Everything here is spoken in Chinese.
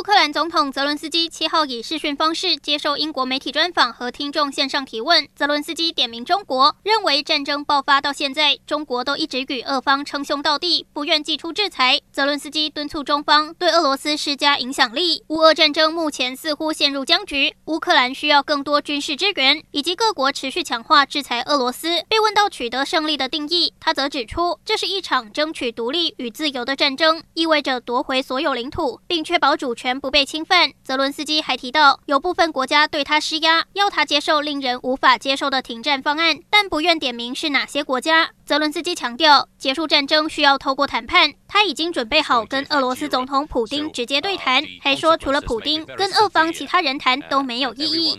乌克兰总统泽伦斯基七号以视讯方式接受英国媒体专访和听众线上提问。泽伦斯基点名中国，认为战争爆发到现在，中国都一直与俄方称兄道弟，不愿祭出制裁。泽伦斯基敦促中方对俄罗斯施加影响力。乌俄战争目前似乎陷入僵局，乌克兰需要更多军事支援，以及各国持续强化制裁俄罗斯。被问到取得胜利的定义，他则指出，这是一场争取独立与自由的战争，意味着夺回所有领土，并确保主权不被侵犯。泽伦斯基还提到，有部分国家对他施压，要他接受令人无法接受的停战方案，但不愿点名是哪些国家。泽伦斯基强调，结束战争需要透过谈判，他已经准备好跟俄罗斯总统普京直接对谈，还说除了普京，跟俄方其他人谈都没有意义。